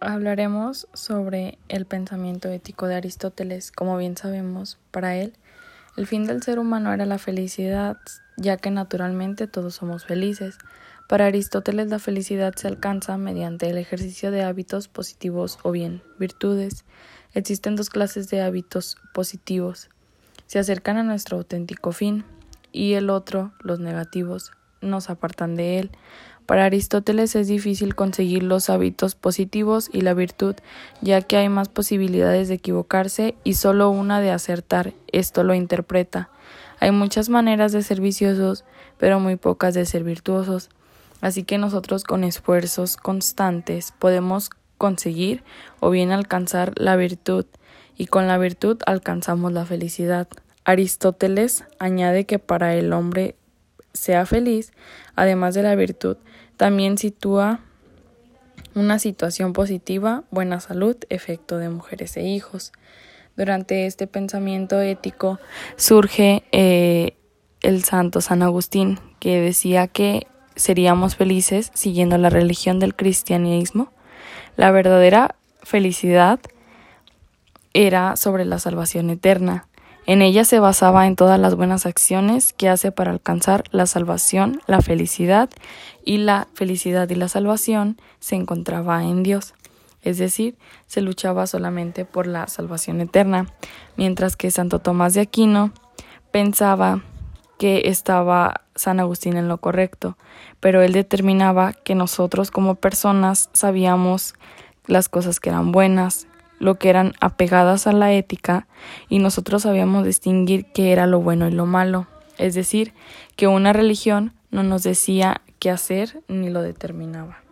Hablaremos sobre el pensamiento ético de Aristóteles. Como bien sabemos, para él, el fin del ser humano era la felicidad, ya que naturalmente todos somos felices. Para Aristóteles la felicidad se alcanza mediante el ejercicio de hábitos positivos o bien virtudes. Existen dos clases de hábitos positivos. Se acercan a nuestro auténtico fin y el otro, los negativos, nos apartan de él. Para Aristóteles es difícil conseguir los hábitos positivos y la virtud, ya que hay más posibilidades de equivocarse y solo una de acertar. Esto lo interpreta. Hay muchas maneras de ser viciosos, pero muy pocas de ser virtuosos. Así que nosotros con esfuerzos constantes podemos conseguir o bien alcanzar la virtud, y con la virtud alcanzamos la felicidad. Aristóteles añade que para el hombre sea feliz, además de la virtud, también sitúa una situación positiva, buena salud, efecto de mujeres e hijos. Durante este pensamiento ético surge eh, el santo San Agustín, que decía que seríamos felices siguiendo la religión del cristianismo. La verdadera felicidad era sobre la salvación eterna, en ella se basaba en todas las buenas acciones que hace para alcanzar la salvación, la felicidad, y la felicidad y la salvación se encontraba en Dios. Es decir, se luchaba solamente por la salvación eterna, mientras que Santo Tomás de Aquino pensaba que estaba San Agustín en lo correcto, pero él determinaba que nosotros como personas sabíamos las cosas que eran buenas, lo que eran apegadas a la ética y nosotros sabíamos distinguir qué era lo bueno y lo malo, es decir, que una religión no nos decía qué hacer ni lo determinaba.